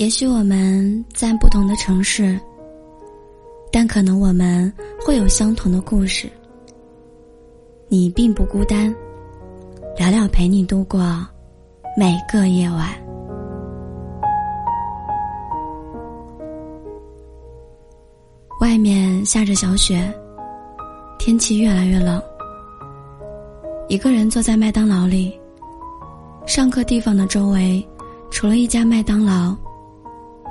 也许我们在不同的城市，但可能我们会有相同的故事。你并不孤单，聊聊陪你度过每个夜晚。外面下着小雪，天气越来越冷。一个人坐在麦当劳里，上课地方的周围，除了一家麦当劳，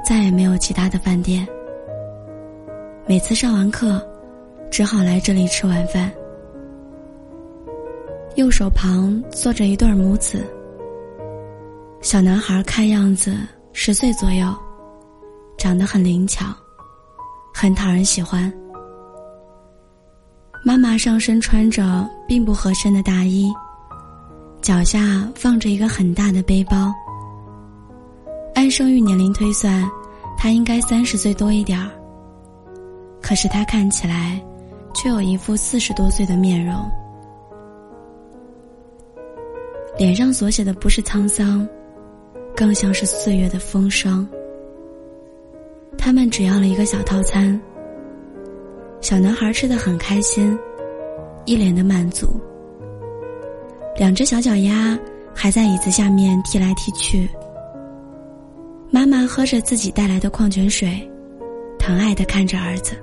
再也没有其他的饭店。每次上完课，只好来这里吃晚饭。右手旁坐着一对母子，小男孩看样子十岁左右，长得很灵巧。很讨人喜欢。妈妈上身穿着并不合身的大衣，脚下放着一个很大的背包。按生育年龄推算，他应该三十岁多一点儿。可是他看起来，却有一副四十多岁的面容，脸上所写的不是沧桑，更像是岁月的风霜。他们只要了一个小套餐。小男孩吃的很开心，一脸的满足。两只小脚丫还在椅子下面踢来踢去。妈妈喝着自己带来的矿泉水，疼爱的看着儿子，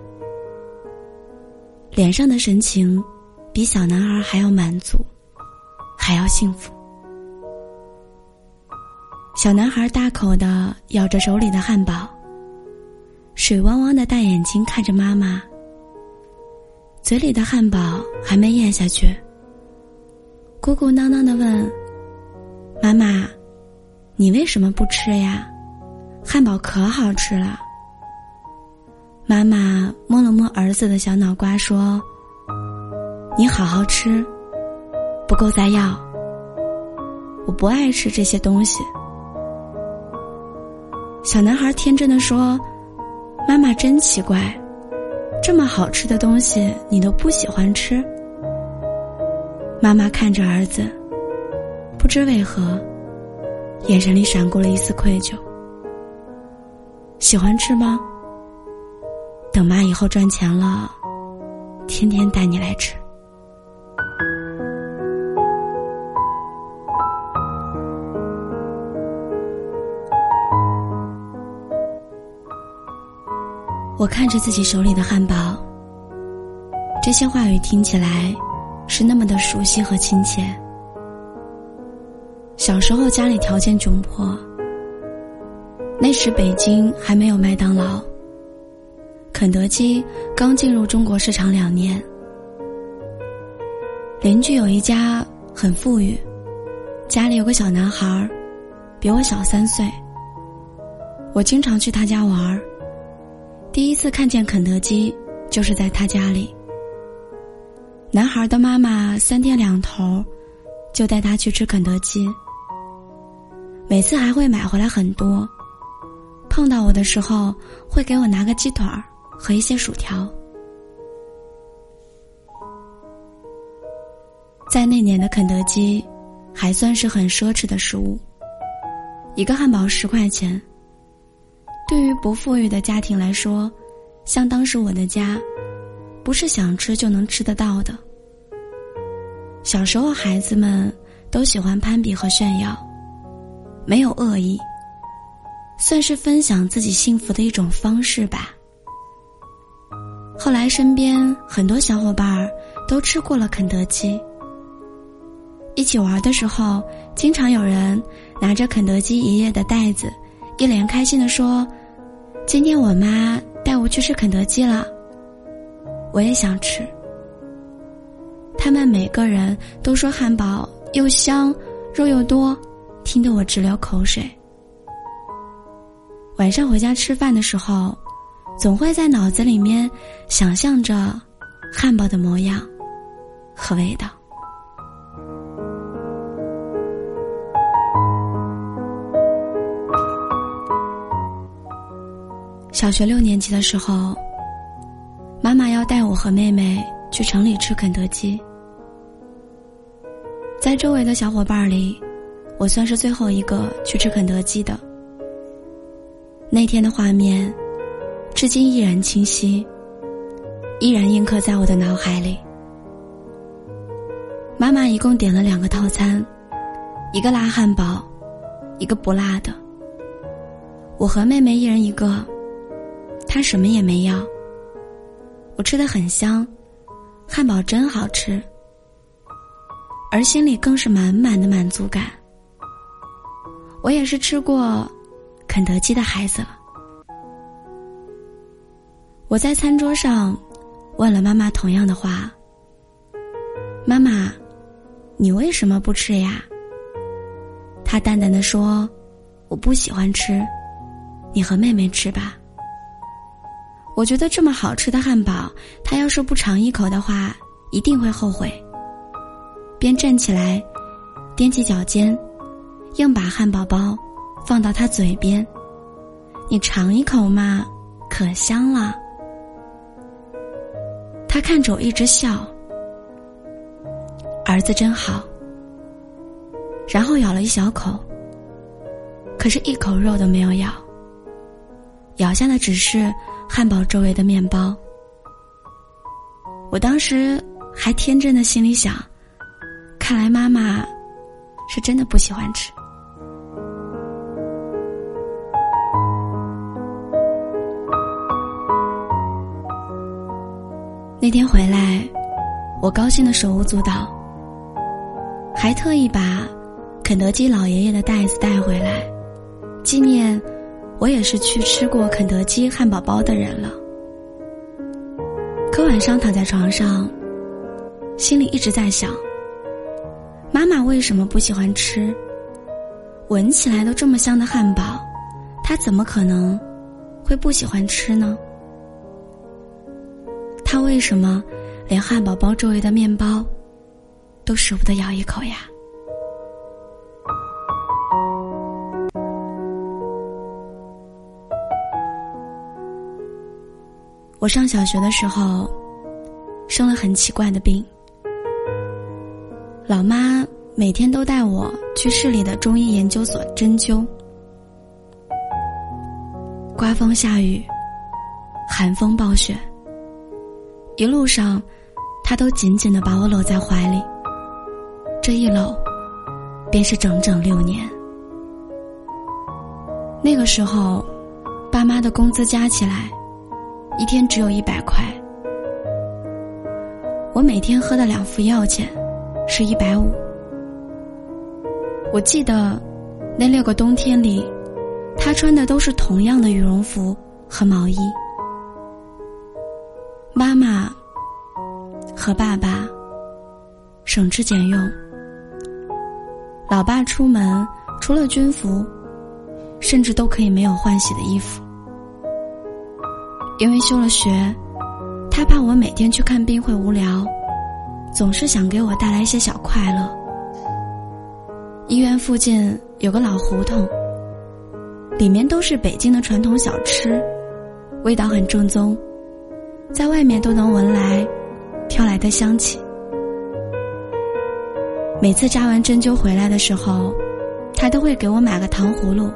脸上的神情比小男孩还要满足，还要幸福。小男孩大口的咬着手里的汉堡。水汪汪的大眼睛看着妈妈，嘴里的汉堡还没咽下去，咕咕囔囔的问：“妈妈，你为什么不吃呀？汉堡可好吃了。”妈妈摸了摸儿子的小脑瓜，说：“你好好吃，不够再要。我不爱吃这些东西。”小男孩天真的说。妈妈真奇怪，这么好吃的东西你都不喜欢吃。妈妈看着儿子，不知为何，眼神里闪过了一丝愧疚。喜欢吃吗？等妈以后赚钱了，天天带你来吃。我看着自己手里的汉堡，这些话语听起来是那么的熟悉和亲切。小时候家里条件窘迫，那时北京还没有麦当劳，肯德基刚进入中国市场两年。邻居有一家很富裕，家里有个小男孩，比我小三岁。我经常去他家玩儿。第一次看见肯德基，就是在他家里。男孩的妈妈三天两头就带他去吃肯德基，每次还会买回来很多。碰到我的时候，会给我拿个鸡腿儿和一些薯条。在那年的肯德基，还算是很奢侈的食物，一个汉堡十块钱。对于不富裕的家庭来说，像当时我的家，不是想吃就能吃得到的。小时候，孩子们都喜欢攀比和炫耀，没有恶意，算是分享自己幸福的一种方式吧。后来，身边很多小伙伴儿都吃过了肯德基，一起玩的时候，经常有人拿着肯德基爷爷的袋子。一脸开心的说：“今天我妈带我去吃肯德基了，我也想吃。”他们每个人都说汉堡又香，肉又多，听得我直流口水。晚上回家吃饭的时候，总会在脑子里面想象着汉堡的模样和味道。小学六年级的时候，妈妈要带我和妹妹去城里吃肯德基。在周围的小伙伴里，我算是最后一个去吃肯德基的。那天的画面，至今依然清晰，依然印刻在我的脑海里。妈妈一共点了两个套餐，一个辣汉堡，一个不辣的。我和妹妹一人一个，她什么也没要。我吃的很香，汉堡真好吃，而心里更是满满的满足感。我也是吃过肯德基的孩子了。我在餐桌上问了妈妈同样的话：“妈妈，你为什么不吃呀？”她淡淡的说：“我不喜欢吃，你和妹妹吃吧。”我觉得这么好吃的汉堡，他要是不尝一口的话，一定会后悔。便站起来，踮起脚尖，硬把汉堡包放到他嘴边。你尝一口嘛，可香了。他看着我一直笑，儿子真好。然后咬了一小口，可是一口肉都没有咬，咬下的只是。汉堡周围的面包，我当时还天真的心里想，看来妈妈是真的不喜欢吃。那天回来，我高兴的手舞足蹈，还特意把肯德基老爷爷的袋子带回来，纪念。我也是去吃过肯德基汉堡包的人了，可晚上躺在床上，心里一直在想：妈妈为什么不喜欢吃？闻起来都这么香的汉堡，她怎么可能会不喜欢吃呢？他为什么连汉堡包周围的面包都舍不得咬一口呀？我上小学的时候，生了很奇怪的病。老妈每天都带我去市里的中医研究所针灸。刮风下雨，寒风暴雪，一路上，他都紧紧的把我搂在怀里。这一搂，便是整整六年。那个时候，爸妈的工资加起来。一天只有一百块，我每天喝的两副药钱是一百五。我记得那六个冬天里，他穿的都是同样的羽绒服和毛衣。和爸爸省吃俭用，老爸出门除了军服，甚至都可以没有换洗的衣服。因为休了学，他怕我每天去看病会无聊，总是想给我带来一些小快乐。医院附近有个老胡同，里面都是北京的传统小吃，味道很正宗，在外面都能闻来飘来的香气。每次扎完针灸回来的时候，他都会给我买个糖葫芦、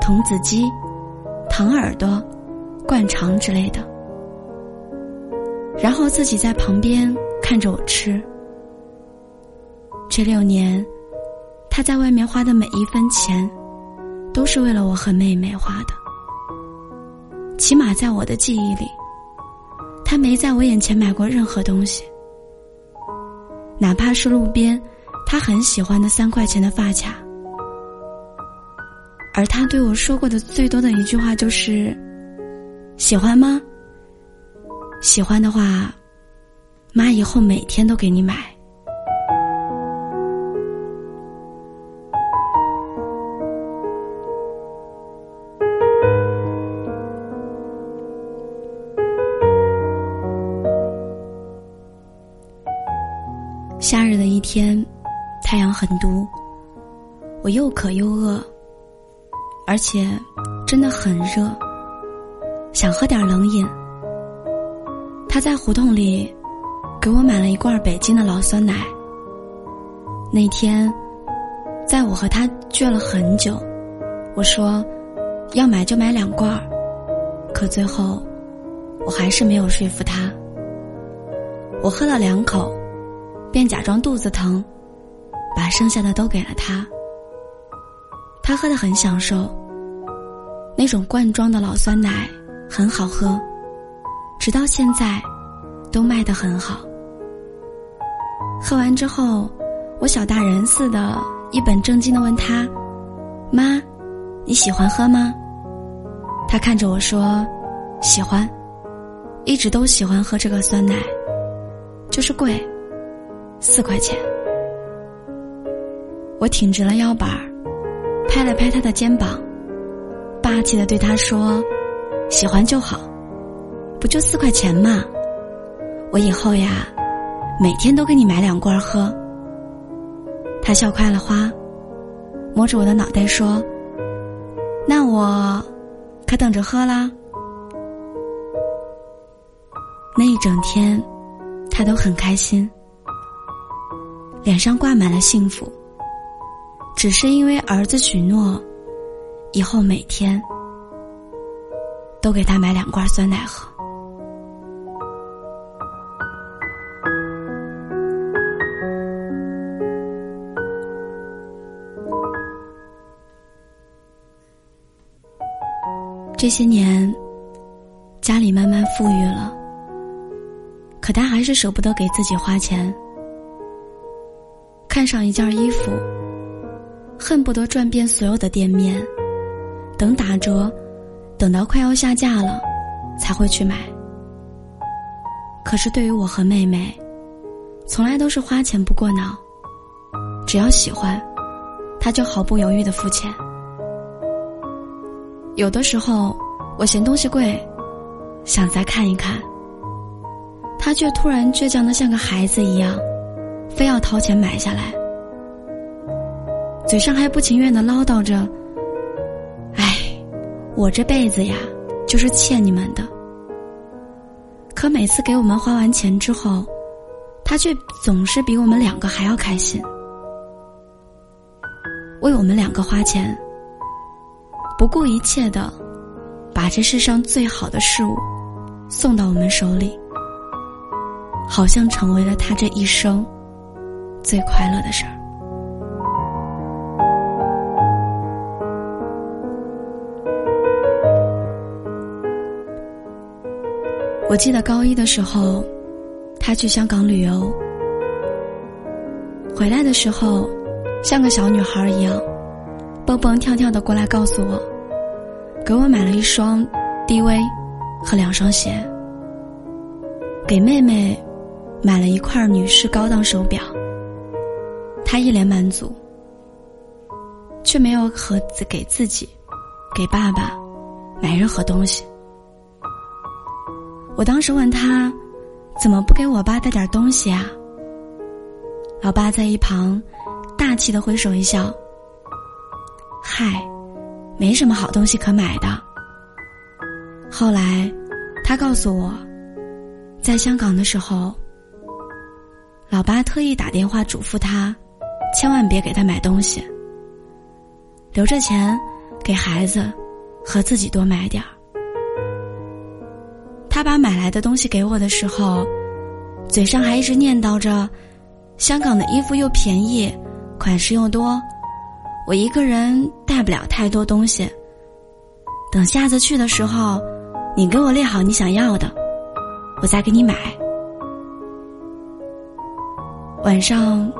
童子鸡、糖耳朵。灌肠之类的，然后自己在旁边看着我吃。这六年，他在外面花的每一分钱，都是为了我和妹妹花的。起码在我的记忆里，他没在我眼前买过任何东西，哪怕是路边他很喜欢的三块钱的发卡。而他对我说过的最多的一句话就是。喜欢吗？喜欢的话，妈以后每天都给你买。狠毒，我又渴又饿，而且真的很热。想喝点冷饮，他在胡同里给我买了一罐北京的老酸奶。那天，在我和他倔了很久，我说要买就买两罐，可最后我还是没有说服他。我喝了两口，便假装肚子疼，剩下的都给了他。他喝得很享受，那种罐装的老酸奶很好喝，直到现在都卖得很好。喝完之后，我小大人似的，一本正经的问他：“妈，你喜欢喝吗？”他看着我说：“喜欢，一直都喜欢喝这个酸奶。”就是贵，四块钱。我挺直了腰板，拍了拍他的肩膀，霸气的对他说：“喜欢就好，不就四块钱嘛？我以后呀，每天都给你买两罐喝。”他笑开了花，摸着我的脑袋说：“那我可等着喝啦。”那一整天。他都很开心，脸上挂满了幸福。只是因为儿子许诺，以后每天都给他买两罐酸奶喝。这些年，家里慢慢富裕了。可他还是舍不得给自己花钱，看上一件衣服，恨不得转遍所有的店面，等打折，等到快要下架了，才会去买。可是对于我和妹妹，从来都是花钱不过脑，只要喜欢，他就毫不犹豫的付钱。有的时候，我嫌东西贵，想再看一看。他却突然倔强的像个孩子一样，非要掏钱买下来，嘴上还不情愿的唠叨着：“哎，我这辈子呀，就是欠你们的。”可每次给我们花完钱之后，他却总是比我们两个还要开心，为我们两个花钱，不顾一切的把这世上最好的事物送到我们手里。好像成为了他这一生最快乐的事儿。我记得高一的时候，他去香港旅游，回来的时候，像个小女孩一样，蹦蹦跳跳的过来告诉我，给我买了一双 DV 和两双鞋，给妹妹。买了一块女士高档手表，他一脸满足，却没有和自给自己、给爸爸买任何东西。我当时问他，怎么不给我爸带点东西啊？老爸在一旁大气的挥手一笑：“嗨，没什么好东西可买的。”后来，他告诉我，在香港的时候。老爸特意打电话嘱咐他，千万别给他买东西，留着钱给孩子和自己多买点儿。他把买来的东西给我的时候，嘴上还一直念叨着：“香港的衣服又便宜，款式又多，我一个人带不了太多东西。等下次去的时候，你给我列好你想要的，我再给你买。”晚上，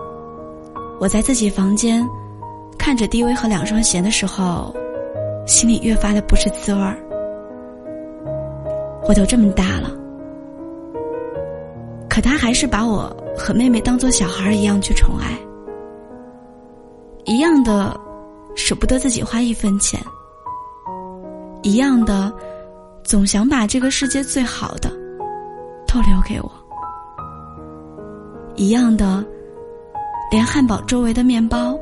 我在自己房间看着 DV 和两双鞋的时候，心里越发的不是滋味儿。我都这么大了，可他还是把我和妹妹当做小孩一样去宠爱，一样的舍不得自己花一分钱，一样的总想把这个世界最好的都留给我。一样的，连汉堡周围的面包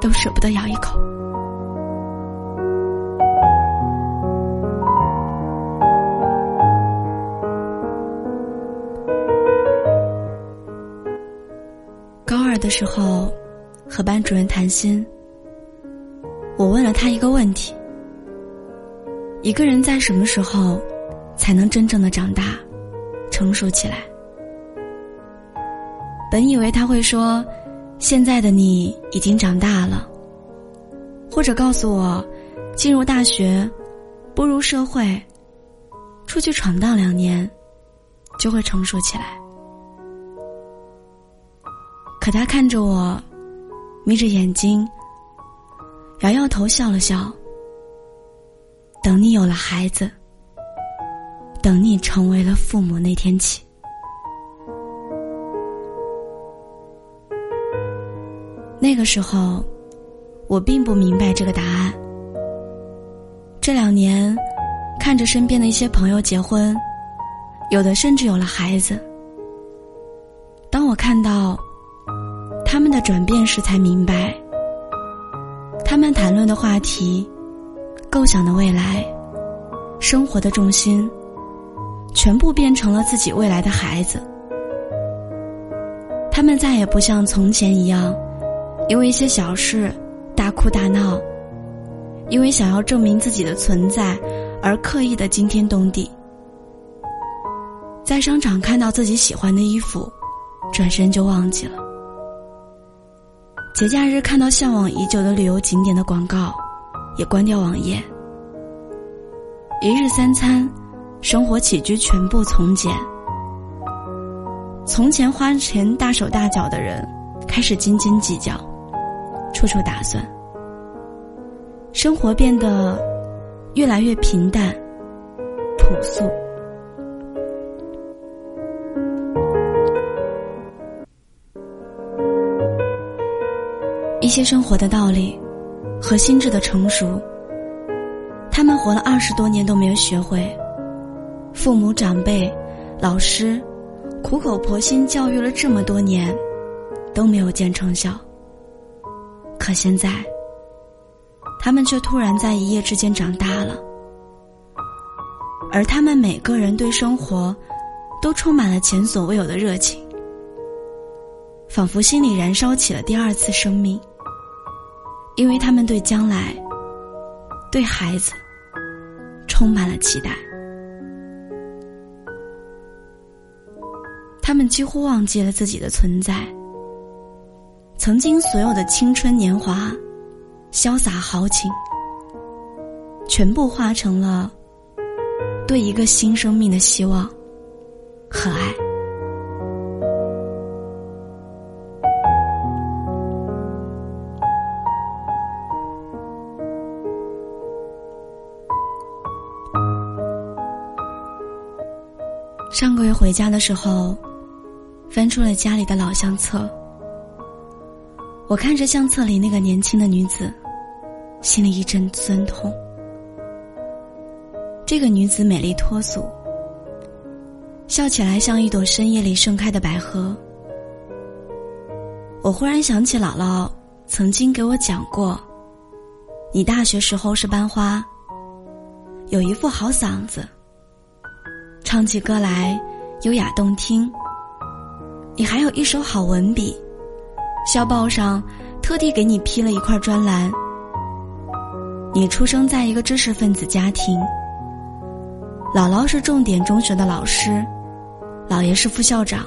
都舍不得咬一口。的时候，和班主任谈心，我问了他一个问题：一个人在什么时候才能真正的长大、成熟起来？本以为他会说：“现在的你已经长大了。”或者告诉我，进入大学，步入社会，出去闯荡两年，就会成熟起来。可他看着我，眯着眼睛，摇摇头，笑了笑。等你有了孩子，等你成为了父母那天起，那个时候，我并不明白这个答案。这两年，看着身边的一些朋友结婚，有的甚至有了孩子。当我看到的转变时，才明白，他们谈论的话题。构想的未来，生活的重心，全部变成了自己未来的孩子。他们再也不像从前一样，因为一些小事大哭大闹，因为想要证明自己的存在而刻意的惊天动地。在商场看到自己喜欢的衣服，转身就忘记了。节假日看到向往已久的旅游景点的广告。也关掉网页，一日三餐，生活起居全部从简。从前花钱大手大脚的人，开始斤斤计较，处处打算。生活变得越来越平淡、朴素。一些生活的道理。和心智的成熟，他们活了二十多年都没有学会。父母长辈、老师苦口婆心教育了这么多年，都没有见成效。可现在，他们却突然在一夜之间长大了，而他们每个人对生活都充满了前所未有的热情，仿佛心里燃烧起了第二次生命。因为他们对将来、对孩子充满了期待，他们几乎忘记了自己的存在。曾经所有的青春年华、潇洒豪情，全部化成了对一个新生命的希望和爱。上个月回家的时候，翻出了家里的老相册。我看着相册里那个年轻的女子，心里一阵酸痛。这个女子美丽脱俗，笑起来像一朵深夜里盛开的百合。我忽然想起姥姥曾经给我讲过，你大学时候是班花，有一副好嗓子。唱起歌来优雅动听，你还有一手好文笔，校报上特地给你批了一块专栏。你出生在一个知识分子家庭，姥姥是重点中学的老师，姥爷是副校长。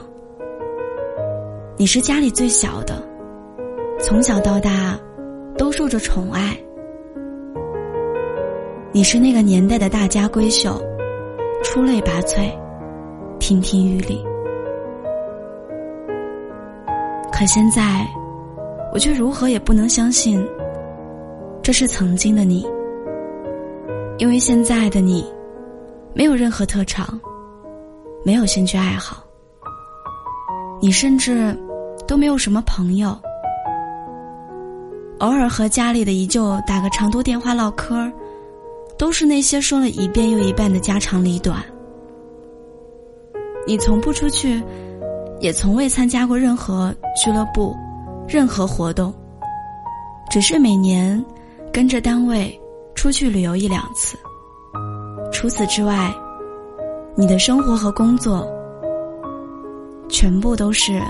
你是家里最小的，从小到大都受着宠爱。你是那个年代的大家闺秀。出类拔萃，亭亭玉立。可现在，我却如何也不能相信，这是曾经的你。因为现在的你，没有任何特长，没有兴趣爱好，你甚至都没有什么朋友。偶尔和家里的姨舅打个长途电话唠嗑。都是那些说了一遍又一遍的家长里短。你从不出去，也从未参加过任何俱乐部、任何活动，只是每年跟着单位出去旅游一两次。除此之外，你的生活和工作全部都是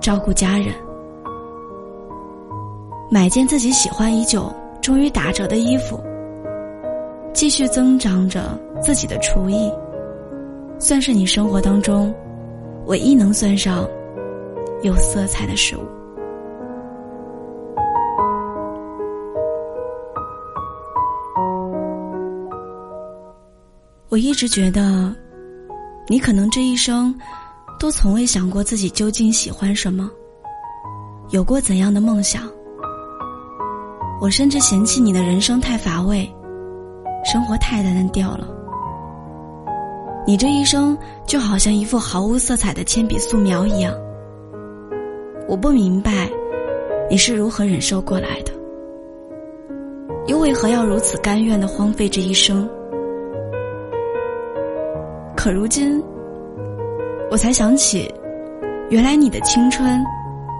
照顾家人，买件自己喜欢已久、终于打折的衣服。继续增长着自己的厨艺，算是你生活当中唯一能算上有色彩的食物。我一直觉得，你可能这一生都从未想过自己究竟喜欢什么，有过怎样的梦想。我甚至嫌弃你的人生太乏味，生活太单调了。你这一生就好像一幅毫无色彩的铅笔素描一样。我不明白，你是如何忍受过来的，又为何要如此甘愿的荒废这一生？可如今，我才想起，原来你的青春，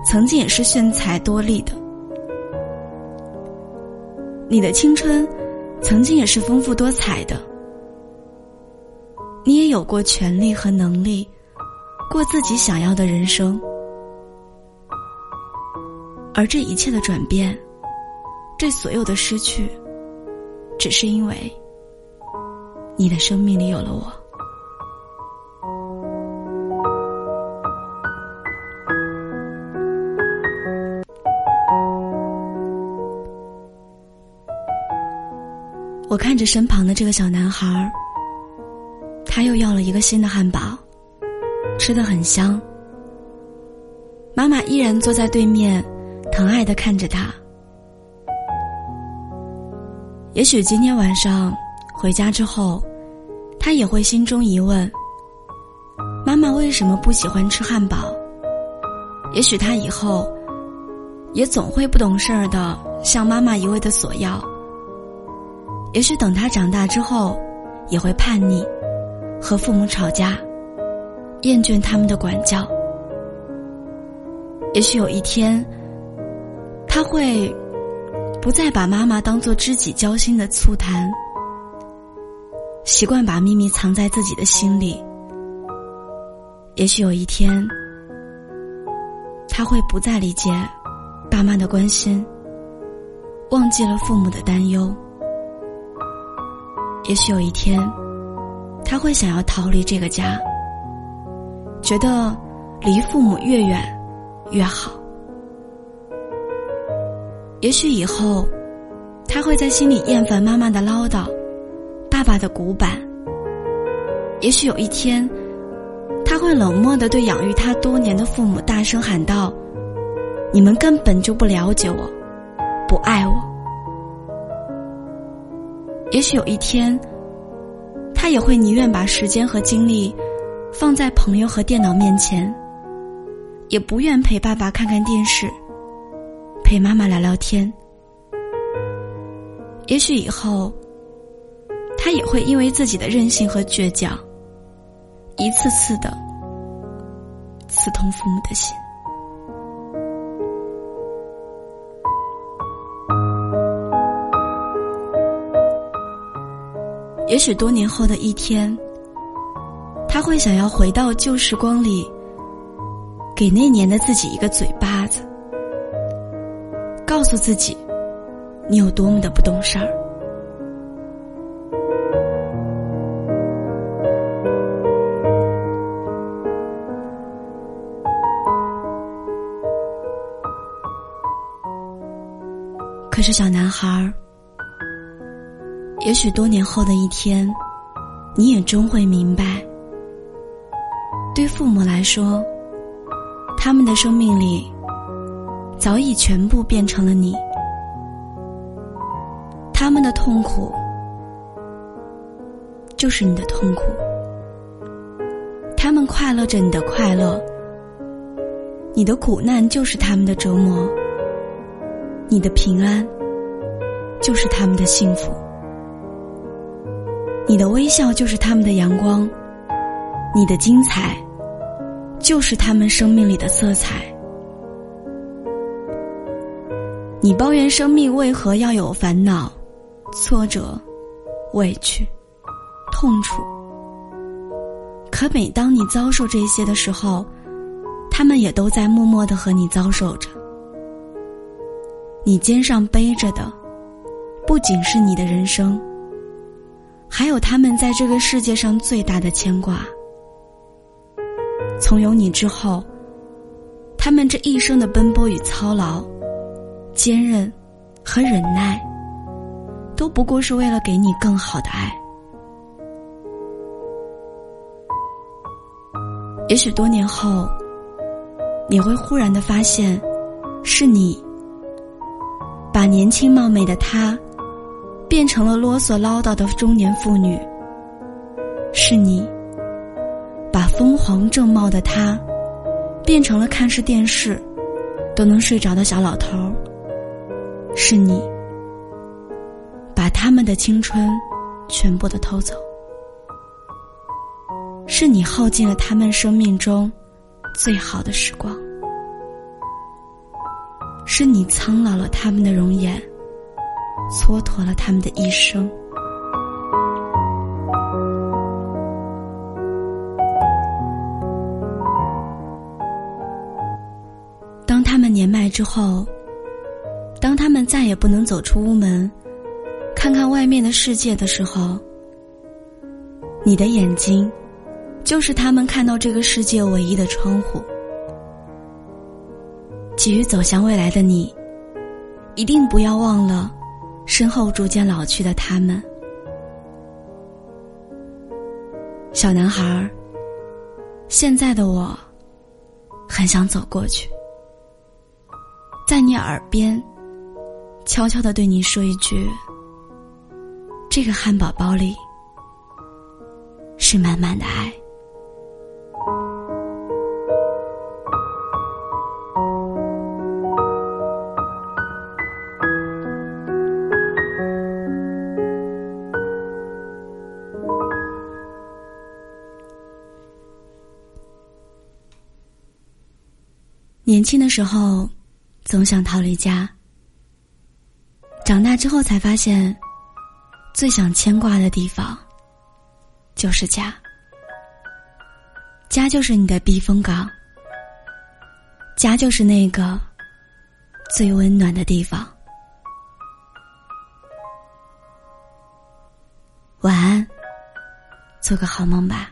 曾经也是炫彩多丽的；你的青春，曾经也是丰富多彩的。你也有过权利和能力，过自己想要的人生。而这一切的转变，这所有的失去，只是因为，你的生命里有了我。我看着身旁的这个小男孩，他又要了一个新的汉堡，吃的很香。妈妈依然坐在对面，疼爱的看着他。也许今天晚上回家之后，他也会心中疑问：妈妈为什么不喜欢吃汉堡？也许他以后也总会不懂事儿的向妈妈一味的索要。也许等他长大之后，也会叛逆，和父母吵架，厌倦他们的管教。也许有一天，他会不再把妈妈当做知己交心的醋坛，习惯把秘密藏在自己的心里。也许有一天，他会不再理解爸妈的关心，忘记了父母的担忧。也许有一天，他会想要逃离这个家，觉得离父母越远越好。也许以后，他会在心里厌烦妈妈的唠叨，爸爸的古板。也许有一天，他会冷漠的对养育他多年的父母大声喊道：“你们根本就不了解我，不爱我。”也许有一天，他也会宁愿把时间和精力放在朋友和电脑面前，也不愿陪爸爸看看电视，陪妈妈聊聊天。也许以后，他也会因为自己的任性和倔强，一次次的刺痛父母的心。也许多年后的一天，他会想要回到旧时光里，给那年的自己一个嘴巴子，告诉自己，你有多么的不懂事儿。可是小男孩儿。也许多年后的一天，你也终会明白，对父母来说，他们的生命里早已全部变成了你，他们的痛苦就是你的痛苦，他们快乐着你的快乐，你的苦难就是他们的折磨，你的平安就是他们的幸福。你的微笑就是他们的阳光，你的精彩就是他们生命里的色彩。你抱怨生命为何要有烦恼、挫折、委屈、痛楚，可每当你遭受这些的时候，他们也都在默默的和你遭受着。你肩上背着的，不仅是你的人生。还有他们在这个世界上最大的牵挂。从有你之后，他们这一生的奔波与操劳、坚韧和忍耐，都不过是为了给你更好的爱。也许多年后，你会忽然的发现，是你把年轻貌美的她变成了啰嗦唠叨的中年妇女。是你把疯狂正茂的他变成了看视电视都能睡着的小老头。是你把他们的青春全部的偷走。是你耗尽了他们生命中最好的时光，是你苍老了他们的容颜，蹉跎了他们的一生。当他们年迈之后，当他们再也不能走出屋门，看看外面的世界的时候，你的眼睛。就是他们看到这个世界唯一的窗户。急于走向未来的你，一定不要忘了身后逐渐老去的他们。小男孩儿，现在的我，很想走过去，在你耳边，悄悄的对你说一句：“这个汉堡包里，是满满的爱。”轻的时候，总想逃离家。长大之后才发现，最想牵挂的地方，就是家。家就是你的避风港，家就是那个最温暖的地方。晚安，做个好梦吧。